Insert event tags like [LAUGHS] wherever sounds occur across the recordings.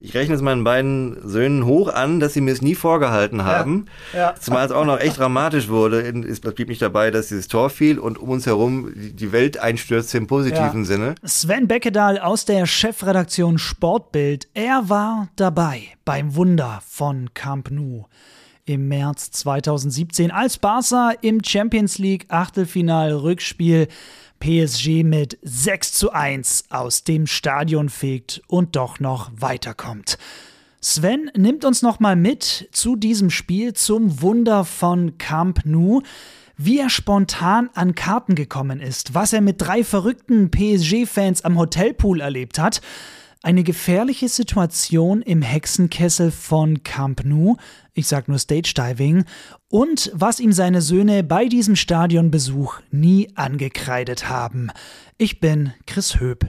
Ich rechne es meinen beiden Söhnen hoch an, dass sie mir es nie vorgehalten haben. Ja, ja. Zumal es auch noch echt dramatisch wurde. Es blieb nicht dabei, dass dieses Tor fiel und um uns herum die Welt einstürzte im positiven ja. Sinne. Sven Beckedahl aus der Chefredaktion Sportbild. Er war dabei beim Wunder von Camp Nou im März 2017, als Barca im Champions League Achtelfinal Rückspiel PSG mit 6 zu 1 aus dem Stadion fegt und doch noch weiterkommt. Sven nimmt uns nochmal mit zu diesem Spiel zum Wunder von Camp Nou wie er spontan an Karten gekommen ist, was er mit drei verrückten PSG-Fans am Hotelpool erlebt hat, eine gefährliche Situation im Hexenkessel von Camp Nou, ich sag nur Stage Diving, und was ihm seine Söhne bei diesem Stadionbesuch nie angekreidet haben. Ich bin Chris Höp.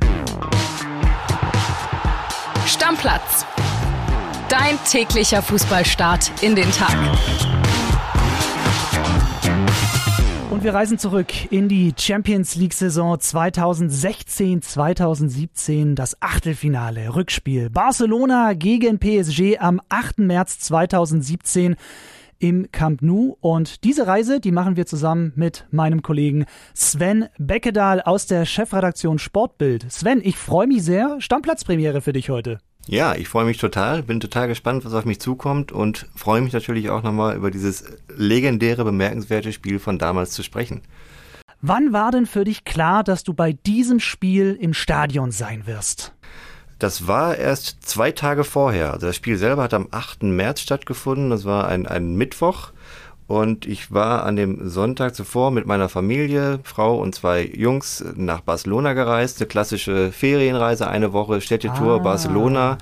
Stammplatz. Dein täglicher Fußballstart in den Tag. Und wir reisen zurück in die Champions League Saison 2016-2017, das Achtelfinale, Rückspiel. Barcelona gegen PSG am 8. März 2017 im Camp Nou. Und diese Reise, die machen wir zusammen mit meinem Kollegen Sven Beckedahl aus der Chefredaktion Sportbild. Sven, ich freue mich sehr. Stammplatzpremiere für dich heute. Ja, ich freue mich total, bin total gespannt, was auf mich zukommt und freue mich natürlich auch nochmal über dieses legendäre, bemerkenswerte Spiel von damals zu sprechen. Wann war denn für dich klar, dass du bei diesem Spiel im Stadion sein wirst? Das war erst zwei Tage vorher. Also das Spiel selber hat am 8. März stattgefunden. Das war ein, ein Mittwoch. Und ich war an dem Sonntag zuvor mit meiner Familie, Frau und zwei Jungs nach Barcelona gereist. Eine klassische Ferienreise, eine Woche Städtetour ah. Barcelona.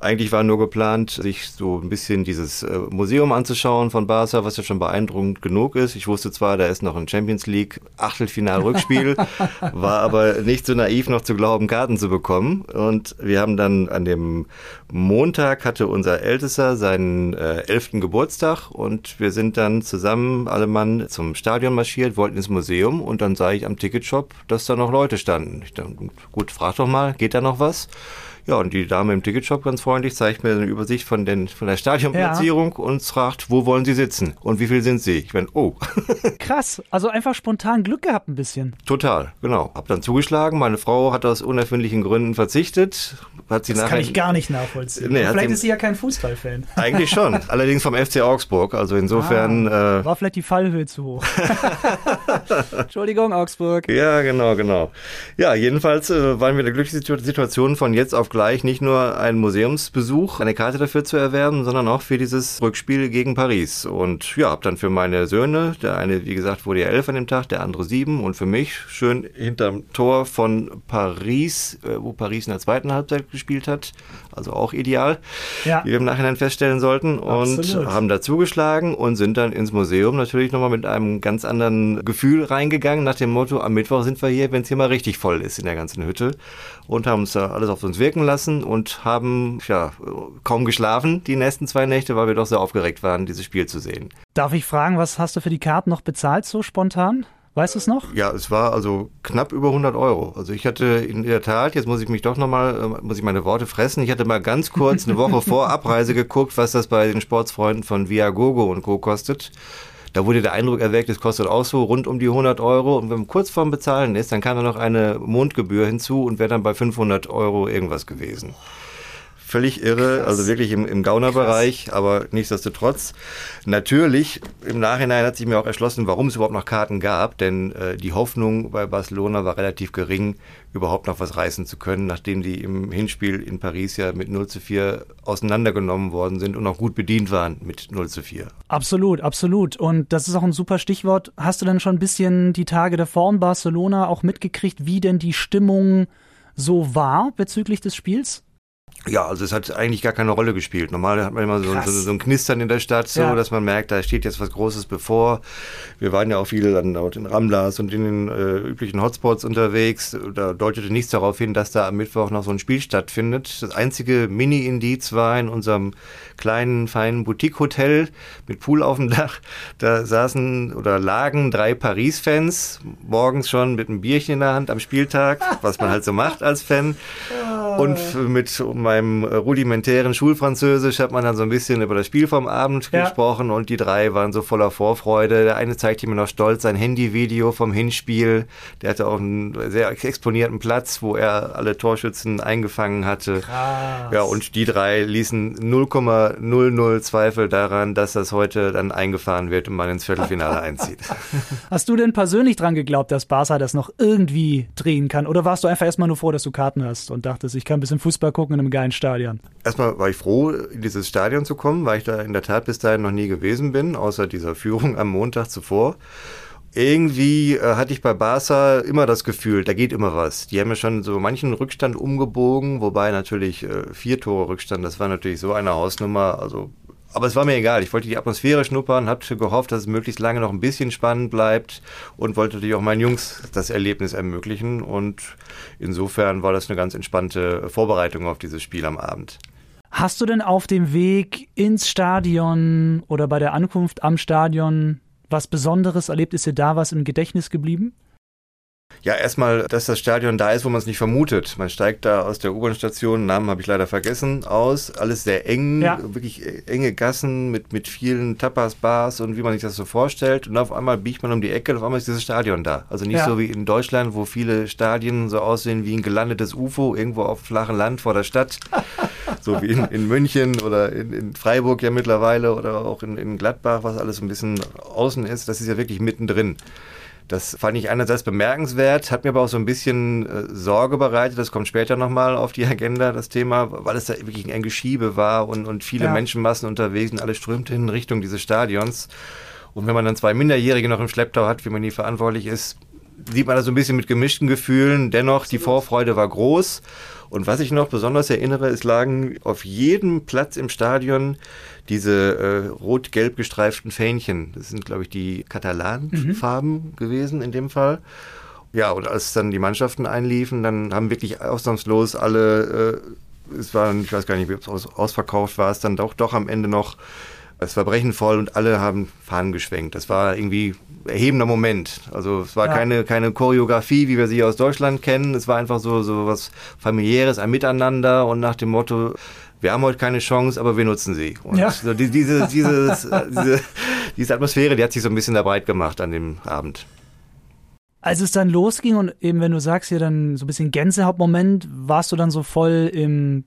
Eigentlich war nur geplant, sich so ein bisschen dieses äh, Museum anzuschauen von Barca, was ja schon beeindruckend genug ist. Ich wusste zwar, da ist noch ein Champions League Achtelfinal-Rückspiel, [LAUGHS] war aber nicht so naiv noch zu glauben, Karten zu bekommen. Und wir haben dann an dem Montag hatte unser Ältester seinen äh, elften Geburtstag und wir sind dann zusammen alle Mann zum Stadion marschiert, wollten ins Museum und dann sah ich am Ticketshop, dass da noch Leute standen. Ich dachte, gut, frag doch mal, geht da noch was? Ja, und die Dame im Ticketshop ganz freundlich zeigt mir eine Übersicht von, den, von der Stadionplatzierung ja. und fragt, wo wollen Sie sitzen und wie viel sind Sie? Ich bin, oh. [LAUGHS] Krass, also einfach spontan Glück gehabt ein bisschen. Total, genau. Hab dann zugeschlagen. Meine Frau hat aus unerfindlichen Gründen verzichtet. Hat sie das nachher, kann ich gar nicht nachvollziehen. Nee, vielleicht ist sie ja kein Fußballfan. Eigentlich schon, [LAUGHS] allerdings vom FC Augsburg. Also insofern. Ah, äh, war vielleicht die Fallhöhe zu hoch. [LAUGHS] Entschuldigung, Augsburg. Ja, genau, genau. Ja, jedenfalls äh, waren wir in der glücklichen Situation von jetzt auf gleich nicht nur einen Museumsbesuch, eine Karte dafür zu erwerben, sondern auch für dieses Rückspiel gegen Paris. Und ja, habe dann für meine Söhne, der eine, wie gesagt, wurde ja elf an dem Tag, der andere sieben und für mich schön hinterm Tor von Paris, äh, wo Paris in der zweiten Halbzeit gespielt hat, also auch ideal, ja. wie wir im Nachhinein feststellen sollten. Und Absolut. haben da zugeschlagen und sind dann ins Museum natürlich nochmal mit einem ganz anderen Gefühl reingegangen, nach dem Motto, am Mittwoch sind wir hier, wenn es hier mal richtig voll ist in der ganzen Hütte. Und haben uns da alles auf uns wirken lassen und haben ja kaum geschlafen die nächsten zwei Nächte, weil wir doch sehr aufgeregt waren, dieses Spiel zu sehen. Darf ich fragen, was hast du für die Karten noch bezahlt, so spontan? Weißt du es noch? Ja, es war also knapp über 100 Euro. Also ich hatte in der Tat, jetzt muss ich mich doch nochmal, äh, muss ich meine Worte fressen, ich hatte mal ganz kurz eine Woche vor Abreise geguckt, was das bei den Sportsfreunden von Viagogo und Co. kostet. Da wurde der Eindruck erweckt, es kostet auch so rund um die 100 Euro. Und wenn man kurz vorm Bezahlen ist, dann kam da noch eine Mondgebühr hinzu und wäre dann bei 500 Euro irgendwas gewesen. Völlig irre, Krass. also wirklich im, im Gaunerbereich, aber nichtsdestotrotz. Natürlich, im Nachhinein hat sich mir auch erschlossen, warum es überhaupt noch Karten gab, denn äh, die Hoffnung bei Barcelona war relativ gering, überhaupt noch was reißen zu können, nachdem die im Hinspiel in Paris ja mit 0 zu 4 auseinandergenommen worden sind und auch gut bedient waren mit 0 zu 4. Absolut, absolut. Und das ist auch ein super Stichwort. Hast du denn schon ein bisschen die Tage davor in Barcelona auch mitgekriegt, wie denn die Stimmung so war bezüglich des Spiels? Ja, also es hat eigentlich gar keine Rolle gespielt. Normal hat man immer so, so, so ein Knistern in der Stadt, so, ja. dass man merkt, da steht jetzt was Großes bevor. Wir waren ja auch viel dann auch in Ramlas und in den äh, üblichen Hotspots unterwegs. Da deutete nichts darauf hin, dass da am Mittwoch noch so ein Spiel stattfindet. Das einzige Mini-Indiz war in unserem kleinen, feinen Boutique-Hotel mit Pool auf dem Dach. Da saßen oder lagen drei Paris-Fans, morgens schon mit einem Bierchen in der Hand am Spieltag, was man halt so macht als Fan. [LAUGHS] Und mit um meinem rudimentären Schulfranzösisch hat man dann so ein bisschen über das Spiel vom Abend ja. gesprochen und die drei waren so voller Vorfreude. Der eine zeigte mir noch stolz sein Handyvideo vom Hinspiel. Der hatte auch einen sehr exponierten Platz, wo er alle Torschützen eingefangen hatte. Krass. Ja, und die drei ließen 0,00 Zweifel daran, dass das heute dann eingefahren wird und man ins Viertelfinale einzieht. [LAUGHS] Hast du denn persönlich dran geglaubt, dass Barca das noch irgendwie drehen kann? Oder warst du einfach erstmal nur froh, dass du Karten hast und dachtest, ich kann ein bisschen Fußball gucken in einem geilen Stadion? Erstmal war ich froh, in dieses Stadion zu kommen, weil ich da in der Tat bis dahin noch nie gewesen bin, außer dieser Führung am Montag zuvor irgendwie äh, hatte ich bei Barca immer das Gefühl, da geht immer was. Die haben ja schon so manchen Rückstand umgebogen, wobei natürlich äh, vier Tore Rückstand, das war natürlich so eine Hausnummer. Also, aber es war mir egal. Ich wollte die Atmosphäre schnuppern, habe gehofft, dass es möglichst lange noch ein bisschen spannend bleibt und wollte natürlich auch meinen Jungs das Erlebnis ermöglichen. Und insofern war das eine ganz entspannte Vorbereitung auf dieses Spiel am Abend. Hast du denn auf dem Weg ins Stadion oder bei der Ankunft am Stadion was Besonderes erlebt? Ist dir da was im Gedächtnis geblieben? Ja, erstmal, dass das Stadion da ist, wo man es nicht vermutet. Man steigt da aus der U-Bahn-Station, Namen habe ich leider vergessen, aus. Alles sehr eng, ja. wirklich enge Gassen mit, mit vielen Tapas-Bars und wie man sich das so vorstellt. Und auf einmal biegt man um die Ecke und auf einmal ist dieses Stadion da. Also nicht ja. so wie in Deutschland, wo viele Stadien so aussehen wie ein gelandetes UFO irgendwo auf flachem Land vor der Stadt. [LAUGHS] so wie in, in München oder in, in, Freiburg ja mittlerweile oder auch in, in Gladbach, was alles ein bisschen außen ist. Das ist ja wirklich mittendrin. Das fand ich einerseits bemerkenswert, hat mir aber auch so ein bisschen äh, Sorge bereitet. Das kommt später nochmal auf die Agenda, das Thema, weil es da wirklich ein Geschiebe war und, und viele ja. Menschenmassen unterwegs und alle strömten in Richtung dieses Stadions. Und wenn man dann zwei Minderjährige noch im Schlepptau hat, wie man nie verantwortlich ist, sieht man das so ein bisschen mit gemischten Gefühlen. Dennoch, die Vorfreude war groß. Und was ich noch besonders erinnere, es lagen auf jedem Platz im Stadion diese äh, rot-gelb gestreiften Fähnchen. Das sind, glaube ich, die Katalan-Farben mhm. gewesen in dem Fall. Ja, und als dann die Mannschaften einliefen, dann haben wirklich ausnahmslos alle, äh, es war, ich weiß gar nicht, wie es aus, ausverkauft war, es dann doch, doch am Ende noch es war brechenvoll und alle haben Fahnen geschwenkt. Das war irgendwie erhebender Moment. Also es war ja. keine, keine Choreografie, wie wir sie aus Deutschland kennen. Es war einfach so, so was familiäres, ein Miteinander und nach dem Motto, wir haben heute keine Chance, aber wir nutzen sie. Und ja. so die, diese, dieses, diese, diese Atmosphäre, die hat sich so ein bisschen da breit gemacht an dem Abend. Als es dann losging und eben, wenn du sagst, hier dann so ein bisschen Gänsehauptmoment, warst du dann so voll im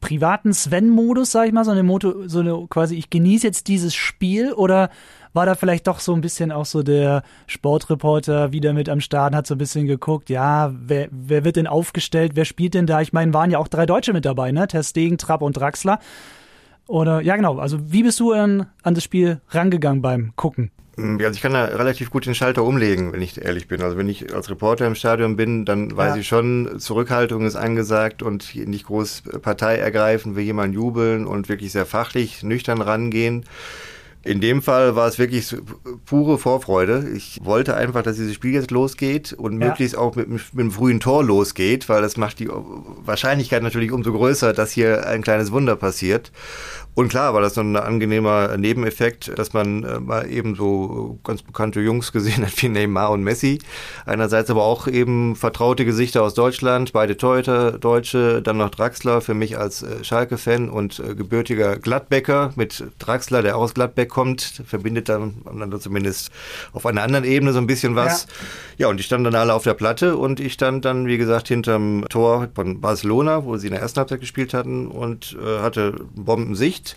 privaten Sven-Modus, sag ich mal, so eine Moto, so eine quasi, ich genieße jetzt dieses Spiel oder war da vielleicht doch so ein bisschen auch so der Sportreporter wieder mit am Start, hat so ein bisschen geguckt, ja, wer, wer wird denn aufgestellt, wer spielt denn da? Ich meine, waren ja auch drei Deutsche mit dabei, ne? Terstegen, Trapp und Draxler. Oder, ja genau, also wie bist du an, an das Spiel rangegangen beim Gucken? Also ich kann da relativ gut den Schalter umlegen, wenn ich ehrlich bin. Also wenn ich als Reporter im Stadion bin, dann weiß ja. ich schon, Zurückhaltung ist angesagt und nicht groß Partei ergreifen, will jemand jubeln und wirklich sehr fachlich, nüchtern rangehen. In dem Fall war es wirklich pure Vorfreude. Ich wollte einfach, dass dieses Spiel jetzt losgeht und ja. möglichst auch mit, mit, einem frühen Tor losgeht, weil das macht die Wahrscheinlichkeit natürlich umso größer, dass hier ein kleines Wunder passiert. Und klar war das so ein angenehmer Nebeneffekt, dass man äh, mal eben so ganz bekannte Jungs gesehen hat wie Neymar und Messi. Einerseits aber auch eben vertraute Gesichter aus Deutschland, beide Torhüter, Deutsche, dann noch Draxler für mich als äh, Schalke-Fan und äh, gebürtiger Gladbecker mit Draxler, der aus Gladbeck kommt, verbindet dann, dann zumindest auf einer anderen Ebene so ein bisschen was. Ja. ja, und die standen dann alle auf der Platte und ich stand dann, wie gesagt, hinterm Tor von Barcelona, wo sie in der ersten Halbzeit gespielt hatten und äh, hatte Bombensicht nicht.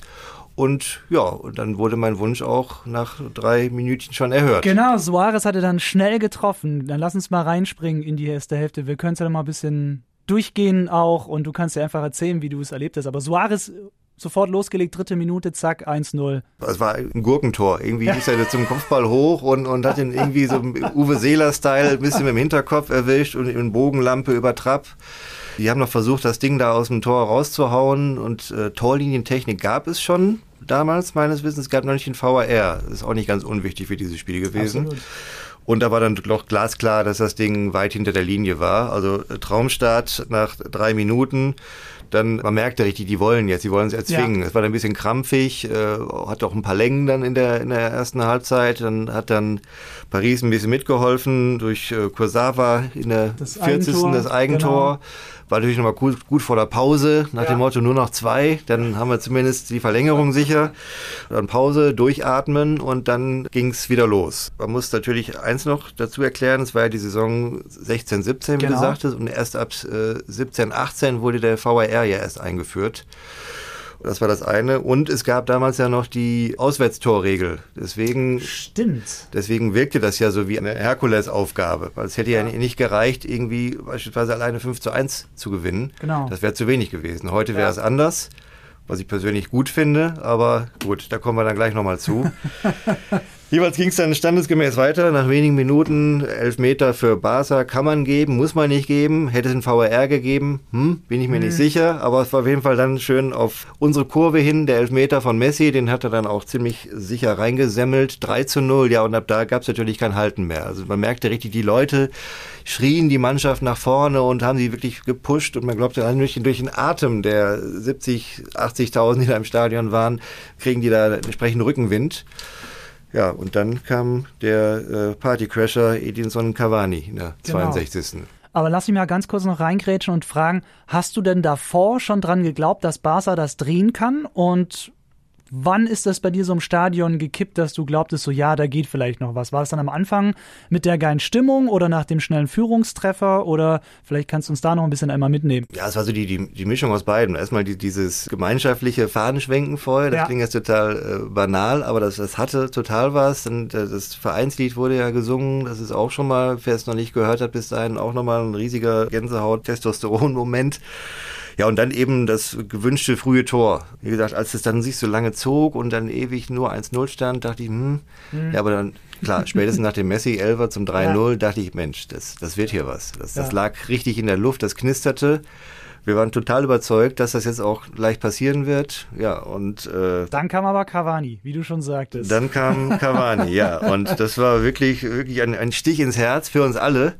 Und ja, und dann wurde mein Wunsch auch nach drei Minuten schon erhört. Genau, Suarez hatte dann schnell getroffen. Dann lass uns mal reinspringen in die erste Hälfte. Wir können es ja mal ein bisschen durchgehen auch und du kannst dir einfach erzählen, wie du es erlebt hast. Aber Suarez sofort losgelegt, dritte Minute, zack, 1-0. Es war ein Gurkentor. Irgendwie ist er zum Kopfball hoch und, und hat ihn irgendwie so Uwe Seeler-Style ein bisschen mit dem Hinterkopf erwischt und in Bogenlampe über Trapp. Die haben noch versucht, das Ding da aus dem Tor rauszuhauen und äh, Torlinientechnik gab es schon damals, meines Wissens. Es gab noch nicht den VAR. Das ist auch nicht ganz unwichtig für dieses Spiel gewesen. Absolut. Und da war dann doch glasklar, dass das Ding weit hinter der Linie war. Also äh, Traumstart nach drei Minuten. Dann, man merkte richtig, die wollen jetzt, die wollen es erzwingen. Ja. Es war dann ein bisschen krampfig, äh, hat auch ein paar Längen dann in der, in der ersten Halbzeit. Dann hat dann Paris ein bisschen mitgeholfen durch äh, Kursawa in der das 40. Eigentor, das Eigentor. Genau. War natürlich nochmal gut, gut vor der Pause, nach ja. dem Motto nur noch zwei, dann haben wir zumindest die Verlängerung sicher. Dann Pause, durchatmen und dann ging es wieder los. Man muss natürlich eins noch dazu erklären, es war ja die Saison 16, 17, wie genau. du sagtest, und erst ab äh, 17, 18 wurde der VAR ja erst eingeführt. Das war das eine. Und es gab damals ja noch die Auswärtstorregel. Deswegen, Stimmt. Deswegen wirkte das ja so wie eine Herkulesaufgabe. Weil es hätte ja. ja. nicht gereicht, irgendwie beispielsweise alleine 5 zu 1 zu gewinnen. Genau. Das wäre zu wenig gewesen. Heute wäre es anders was ich persönlich gut finde, aber gut, da kommen wir dann gleich nochmal zu. [LAUGHS] Jeweils ging es dann standesgemäß weiter. Nach wenigen Minuten Elfmeter für Barca kann man geben, muss man nicht geben. Hätte es ein VAR gegeben, hm, bin ich mir hm. nicht sicher. Aber es war auf jeden Fall dann schön auf unsere Kurve hin. Der Elfmeter von Messi, den hat er dann auch ziemlich sicher reingesemmelt. 3 zu 0, ja, und ab da gab es natürlich kein Halten mehr. Also man merkte richtig, die Leute schrien die Mannschaft nach vorne und haben sie wirklich gepusht. Und man glaubte, durch, durch den Atem der 70, 80.000, die da im Stadion waren, kriegen die da entsprechend Rückenwind. Ja, und dann kam der äh, Partycrasher Edinson Cavani in der genau. 62. Aber lass mich mal ganz kurz noch reingrätschen und fragen, hast du denn davor schon dran geglaubt, dass Barca das drehen kann? Und Wann ist das bei dir so im Stadion gekippt, dass du glaubtest, so ja, da geht vielleicht noch was? War das dann am Anfang mit der geilen Stimmung oder nach dem schnellen Führungstreffer oder vielleicht kannst du uns da noch ein bisschen einmal mitnehmen? Ja, es war so die, die, die Mischung aus beiden. Erstmal die, dieses gemeinschaftliche Fahnenschwenken vorher, das ja. klingt jetzt total äh, banal, aber das, das hatte total was. Und äh, das Vereinslied wurde ja gesungen, das ist auch schon mal, wer es noch nicht gehört hat, bis dahin auch nochmal ein riesiger Gänsehaut-Testosteron-Moment. Ja, und dann eben das gewünschte frühe Tor. Wie gesagt, als es dann sich so lange zog und dann ewig nur 1-0 stand, dachte ich, hm, hm. ja, aber dann, klar, spätestens nach dem Messi 11 zum 3-0 ja. dachte ich, Mensch, das, das wird hier was. Das, ja. das lag richtig in der Luft, das knisterte. Wir waren total überzeugt, dass das jetzt auch leicht passieren wird. Ja, und äh, dann kam aber Cavani, wie du schon sagtest. Dann kam Cavani, ja. Und das war wirklich, wirklich ein, ein Stich ins Herz für uns alle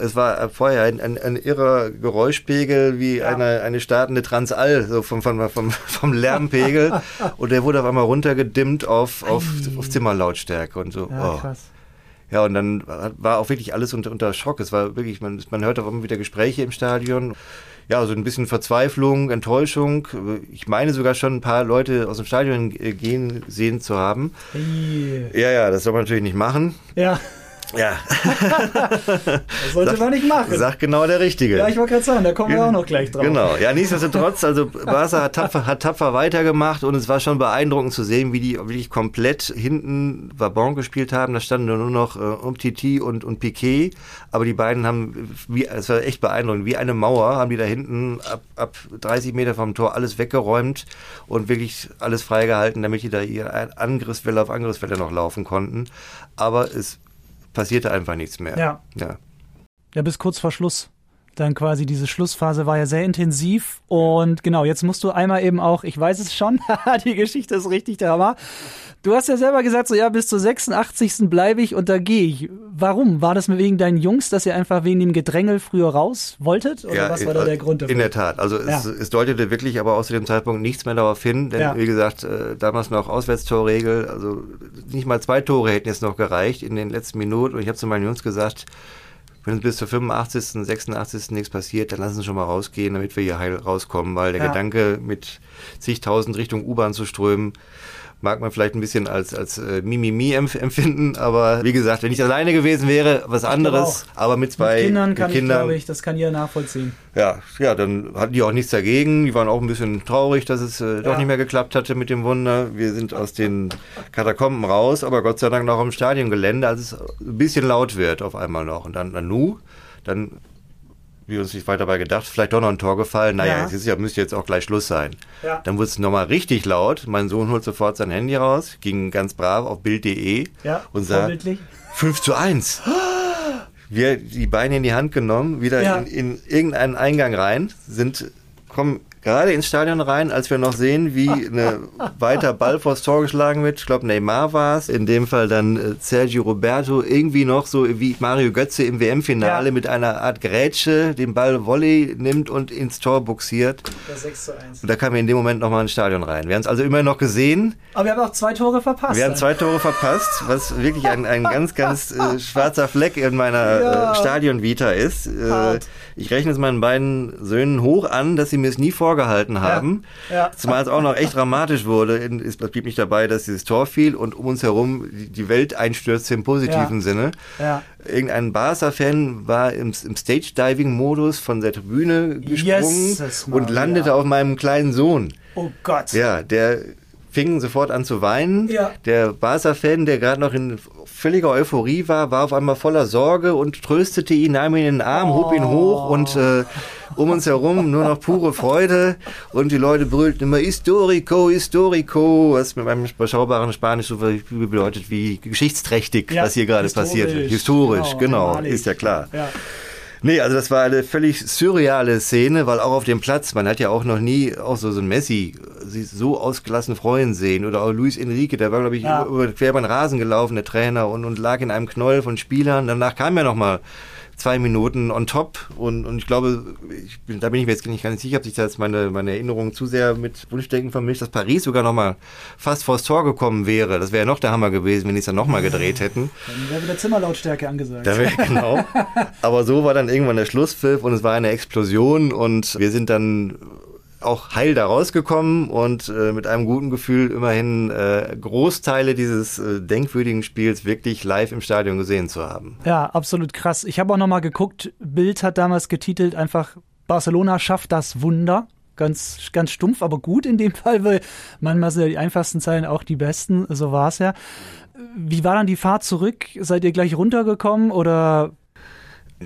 es war vorher ein, ein, ein irrer Geräuschpegel wie ja. eine, eine startende Transall, so vom, vom, vom, vom Lärmpegel. [LAUGHS] und der wurde auf einmal runtergedimmt auf, auf, auf Zimmerlautstärke und so. Ja, oh. krass. Ja, und dann war auch wirklich alles unter, unter Schock. Es war wirklich, man, man hörte auch immer wieder Gespräche im Stadion. Ja, so ein bisschen Verzweiflung, Enttäuschung. Ich meine sogar schon ein paar Leute aus dem Stadion gehen sehen zu haben. Hey. Ja, ja, das soll man natürlich nicht machen. Ja. Ja. [LAUGHS] das sollte sag, man nicht machen. Sagt genau der Richtige. Ja, ich wollte gerade sagen, da kommen wir auch noch gleich drauf. Genau. Ja, nichtsdestotrotz, also Barca hat tapfer, hat tapfer weitergemacht und es war schon beeindruckend zu sehen, wie die wirklich komplett hinten Vabon gespielt haben. Da standen nur noch äh, Umtiti und, und Piquet, aber die beiden haben, wie, es war echt beeindruckend, wie eine Mauer haben die da hinten ab, ab 30 Meter vom Tor alles weggeräumt und wirklich alles freigehalten, damit die da ihre Angriffswelle auf Angriffswelle noch laufen konnten. Aber es passierte einfach nichts mehr. Ja. Ja, ja bis kurz vor Schluss. Dann quasi diese Schlussphase war ja sehr intensiv und genau, jetzt musst du einmal eben auch, ich weiß es schon, [LAUGHS] die Geschichte ist richtig Drama. Du hast ja selber gesagt, so ja, bis zur 86. bleibe ich und da gehe ich. Warum? War das wegen deinen Jungs, dass ihr einfach wegen dem Gedrängel früher raus wolltet? Oder ja, was war da der Grund dafür? In der Tat. Also ja. es, es, deutete wirklich aber aus dem Zeitpunkt nichts mehr darauf hin, denn ja. wie gesagt, äh, damals noch Auswärtstorregel, also nicht mal zwei Tore hätten jetzt noch gereicht in den letzten Minuten und ich habe zu meinen Jungs gesagt, wenn bis zur 85., 86. nichts passiert, dann lassen Sie schon mal rausgehen, damit wir hier heil rauskommen, weil der ja. Gedanke, mit zigtausend Richtung U-Bahn zu strömen, mag man vielleicht ein bisschen als, als äh, Mimimi empfinden, aber wie gesagt, wenn ich alleine gewesen wäre, was anderes, aber mit zwei mit Kindern kann Kindern, ich, glaube ich, das kann jeder nachvollziehen. Ja, ja, dann hatten die auch nichts dagegen, die waren auch ein bisschen traurig, dass es äh, doch nicht mehr geklappt hatte mit dem Wunder. Wir sind aus den Katakomben raus, aber Gott sei Dank noch im Stadiongelände, als es ein bisschen laut wird auf einmal noch. Und dann Nanu, dann wie uns nicht weiter dabei gedacht, vielleicht doch noch ein Tor gefallen. Naja, ja. es ist ja, müsste jetzt auch gleich Schluss sein. Ja. Dann wurde es nochmal richtig laut. Mein Sohn holt sofort sein Handy raus, ging ganz brav auf Bild.de ja, und sah 5 zu 1. [GASPS] Wir die Beine in die Hand genommen, wieder ja. in, in irgendeinen Eingang rein, sind kommen gerade ins Stadion rein, als wir noch sehen, wie eine [LAUGHS] weiter Ball vors Tor geschlagen wird. Ich glaube, Neymar war es. In dem Fall dann äh, Sergio Roberto irgendwie noch so wie Mario Götze im WM-Finale ja. mit einer Art Grätsche den Ball Volley nimmt und ins Tor buxiert. Das 6 zu 1. Und da kamen wir in dem Moment nochmal ins Stadion rein. Wir haben es also immer noch gesehen. Aber wir haben auch zwei Tore verpasst. Wir haben zwei Tore verpasst, was wirklich ein, ein ganz, ganz äh, [LAUGHS] schwarzer Fleck in meiner ja. äh, Stadion-Vita ist. Äh, ich rechne es meinen beiden Söhnen hoch an, dass sie mir es nie vorgehalten haben. Ja. Ja. Zumal es auch noch echt dramatisch wurde. Es blieb nicht dabei, dass dieses Tor fiel und um uns herum die Welt einstürzte im positiven ja. Sinne. Irgendein Barca-Fan war im, im Stage-Diving-Modus von der Tribüne gesprungen yes, und landete auf meinem kleinen Sohn. Oh Gott. Ja, der fing sofort an zu weinen. Ja. Der Barca-Fan, der gerade noch in völliger Euphorie war, war auf einmal voller Sorge und tröstete ihn, nahm ihn in den Arm, hob ihn hoch und äh, um uns herum nur noch pure Freude und die Leute brüllten immer Historico, Historico, was mit meinem überschaubaren Spanisch so bedeutet wie geschichtsträchtig, ja, was hier gerade passiert. Historisch, genau, genau ist ja klar. Ja. Nee, also das war eine völlig surreale Szene, weil auch auf dem Platz, man hat ja auch noch nie auch so, so ein Messi sich so ausgelassen freuen sehen oder auch Luis Enrique, der war glaube ich ja. über, quer über den Rasen gelaufen, der Trainer und, und lag in einem Knäuel von Spielern. Danach kam ja noch mal zwei Minuten on top. Und, und ich glaube, ich bin, da bin ich mir jetzt nicht ganz sicher, ob sich da jetzt meine, meine Erinnerung zu sehr mit Wunschdenken vermischt, dass Paris sogar noch mal fast vors Tor gekommen wäre. Das wäre ja noch der Hammer gewesen, wenn die es dann noch mal gedreht hätten. Dann wäre wieder Zimmerlautstärke angesagt. Da wär, [LAUGHS] genau. Aber so war dann irgendwann der Schlusspfiff und es war eine Explosion und wir sind dann auch heil da rausgekommen und äh, mit einem guten Gefühl immerhin äh, Großteile dieses äh, denkwürdigen Spiels wirklich live im Stadion gesehen zu haben. Ja, absolut krass. Ich habe auch nochmal geguckt, Bild hat damals getitelt einfach Barcelona schafft das Wunder. Ganz, ganz stumpf, aber gut in dem [LAUGHS] Fall, weil manchmal sind ja die einfachsten Zeilen auch die besten. So war es ja. Wie war dann die Fahrt zurück? Seid ihr gleich runtergekommen oder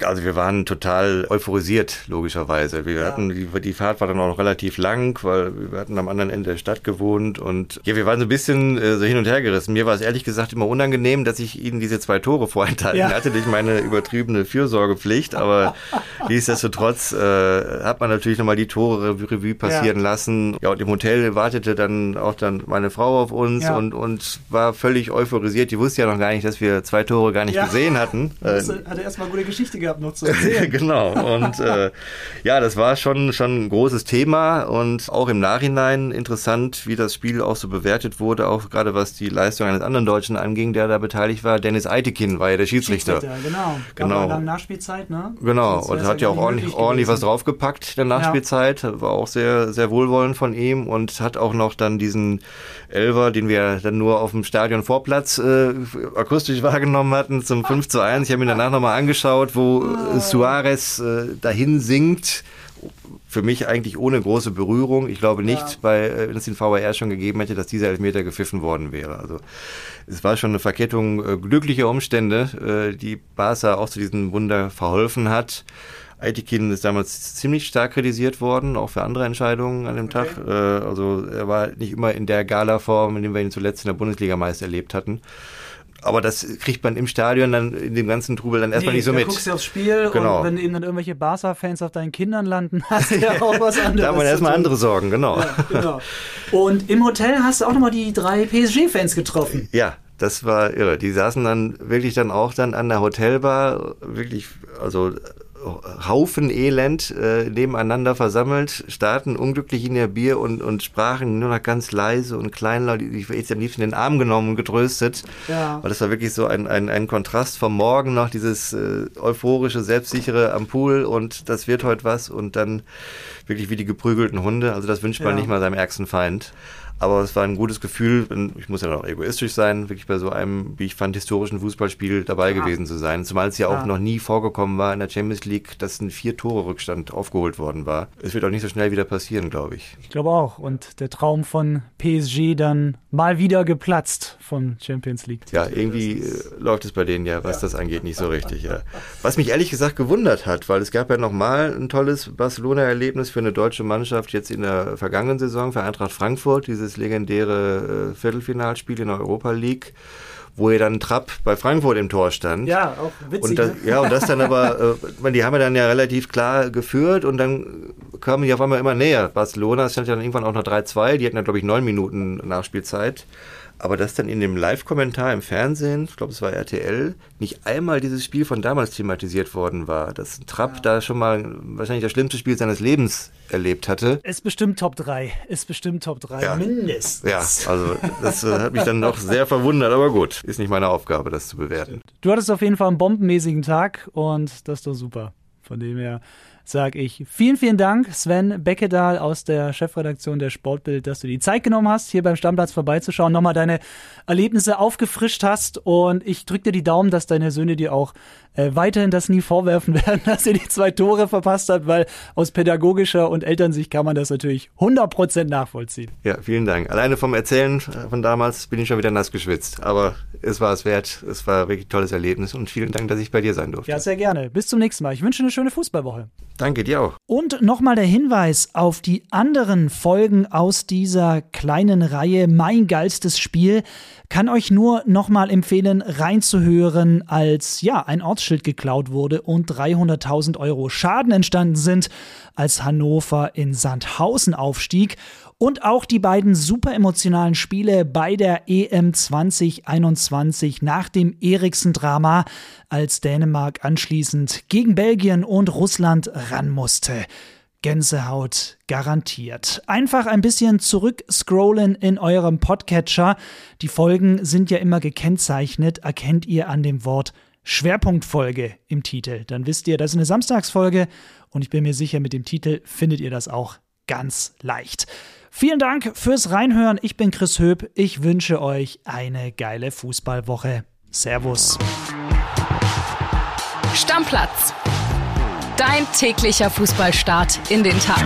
also wir waren total euphorisiert, logischerweise. Wir ja. hatten, die, die, Fahrt war dann auch noch relativ lang, weil wir hatten am anderen Ende der Stadt gewohnt und ja, wir waren so ein bisschen äh, so hin und her gerissen. Mir war es ehrlich gesagt immer unangenehm, dass ich ihnen diese zwei Tore vorenthalten ja. hatte durch meine übertriebene Fürsorgepflicht, aber [LAUGHS] nichtsdestotrotz äh, hat man natürlich nochmal die Tore Revue passieren ja. lassen. Ja, und im Hotel wartete dann auch dann meine Frau auf uns und, und war völlig euphorisiert. Die wusste ja noch gar nicht, dass wir zwei Tore gar nicht gesehen hatten. Das hatte erstmal gute Geschichte gehabt noch zu [LAUGHS] erzählen. genau. Und äh, [LAUGHS] ja, das war schon, schon ein großes Thema und auch im Nachhinein interessant, wie das Spiel auch so bewertet wurde, auch gerade was die Leistung eines anderen Deutschen anging, der da beteiligt war. Dennis Eitekin war ja der Schiedsrichter. Schiedsrichter genau. Genau. Nachspielzeit, ne? Genau. Und hat ja auch ordentlich, ordentlich was draufgepackt in der Nachspielzeit. Ja. War auch sehr, sehr wohlwollend von ihm und hat auch noch dann diesen Elver, den wir dann nur auf dem Stadion Vorplatz äh, akustisch [LAUGHS] wahrgenommen hatten, zum 5 zu 1. Ich habe ihn danach nochmal angeschaut, wo oh. Suarez äh, dahin sinkt für mich eigentlich ohne große Berührung. Ich glaube nicht, ja. bei, äh, wenn es den VAR schon gegeben hätte, dass dieser Elfmeter gepfiffen worden wäre. Also es war schon eine Verkettung äh, glücklicher Umstände, äh, die Barca auch zu diesem Wunder verholfen hat. Aitikin ist damals ziemlich stark kritisiert worden, auch für andere Entscheidungen an dem okay. Tag. Äh, also er war nicht immer in der Gala-Form, in dem wir ihn zuletzt in der Bundesliga meist erlebt hatten. Aber das kriegt man im Stadion dann in dem ganzen Trubel dann erstmal nee, nicht so mit. Du guckst ja aufs Spiel genau. und wenn eben dann irgendwelche Barca-Fans auf deinen Kindern landen, [LAUGHS] hast du ja auch was anderes. da haben wir erstmal andere Sorgen, genau. Ja, genau. Und im Hotel hast du auch nochmal die drei PSG-Fans getroffen. Ja, das war irre. Die saßen dann wirklich dann auch dann an der Hotelbar, wirklich, also Haufen Elend äh, nebeneinander versammelt, starten unglücklich in ihr Bier und, und sprachen nur noch ganz leise und kleinlaut. Ich hätte am liebsten in den Arm genommen und getröstet. Ja. Weil das war wirklich so ein, ein, ein Kontrast vom Morgen noch, dieses äh, euphorische, selbstsichere am Pool und das wird heute was und dann wirklich wie die geprügelten Hunde. Also das wünscht man ja. nicht mal seinem ärgsten Feind. Aber es war ein gutes Gefühl. Ich muss ja noch egoistisch sein, wirklich bei so einem, wie ich fand, historischen Fußballspiel dabei ja. gewesen zu sein. Zumal es ja, ja auch noch nie vorgekommen war in der Champions League, dass ein Vier-Tore-Rückstand aufgeholt worden war. Es wird auch nicht so schnell wieder passieren, glaube ich. Ich glaube auch. Und der Traum von PSG dann mal wieder geplatzt von Champions League. Ja, irgendwie äh, läuft es bei denen ja, was ja. das angeht, nicht so richtig. Ja. Was mich ehrlich gesagt gewundert hat, weil es gab ja nochmal ein tolles Barcelona-Erlebnis für eine deutsche Mannschaft jetzt in der vergangenen Saison für Eintracht Frankfurt, diese dieses legendäre äh, Viertelfinalspiel in der Europa League, wo ihr dann Trapp bei Frankfurt im Tor stand. Ja, auch witzig. Und das, ne? Ja, und das dann aber, [LAUGHS] äh, die haben ja dann ja relativ klar geführt und dann kamen die auf einmal immer näher. Barcelona stand ja dann irgendwann auch noch 3-2, die hatten dann, glaube ich, neun Minuten Nachspielzeit. Aber dass dann in dem Live-Kommentar im Fernsehen, ich glaube es war RTL, nicht einmal dieses Spiel von damals thematisiert worden war. Dass Trapp ja. da schon mal wahrscheinlich das schlimmste Spiel seines Lebens erlebt hatte. Ist bestimmt Top 3. Ist bestimmt Top 3. Ja. Mindestens. Ja, also das äh, hat mich dann noch sehr verwundert, aber gut, ist nicht meine Aufgabe, das zu bewerten. Du hattest auf jeden Fall einen bombenmäßigen Tag und das ist doch super. Von dem her sage ich vielen, vielen Dank, Sven Beckedahl aus der Chefredaktion der Sportbild, dass du die Zeit genommen hast, hier beim Stammplatz vorbeizuschauen, nochmal deine Erlebnisse aufgefrischt hast. Und ich drücke dir die Daumen, dass deine Söhne dir auch äh, weiterhin das nie vorwerfen [LAUGHS] werden, dass ihr die zwei Tore verpasst habt, weil aus pädagogischer und Elternsicht kann man das natürlich 100% nachvollziehen. Ja, vielen Dank. Alleine vom Erzählen von damals bin ich schon wieder nass geschwitzt, aber es war es wert. Es war wirklich ein tolles Erlebnis und vielen Dank, dass ich bei dir sein durfte. Ja, sehr gerne. Bis zum nächsten Mal. Ich wünsche eine schöne Fußballwoche. Danke dir auch. Und nochmal der Hinweis auf die anderen Folgen aus dieser kleinen Reihe Mein geilstes Spiel kann euch nur nochmal empfehlen, reinzuhören, als ja ein Ortsschild geklaut wurde und 300.000 Euro Schaden entstanden sind, als Hannover in Sandhausen aufstieg. Und auch die beiden super emotionalen Spiele bei der EM 2021 nach dem Eriksen-Drama, als Dänemark anschließend gegen Belgien und Russland ran musste. Gänsehaut garantiert. Einfach ein bisschen zurückscrollen in eurem Podcatcher. Die Folgen sind ja immer gekennzeichnet, erkennt ihr an dem Wort Schwerpunktfolge im Titel. Dann wisst ihr, das ist eine Samstagsfolge und ich bin mir sicher, mit dem Titel findet ihr das auch ganz leicht. Vielen Dank fürs Reinhören. Ich bin Chris Höp. Ich wünsche euch eine geile Fußballwoche. Servus. Stammplatz. Dein täglicher Fußballstart in den Tag.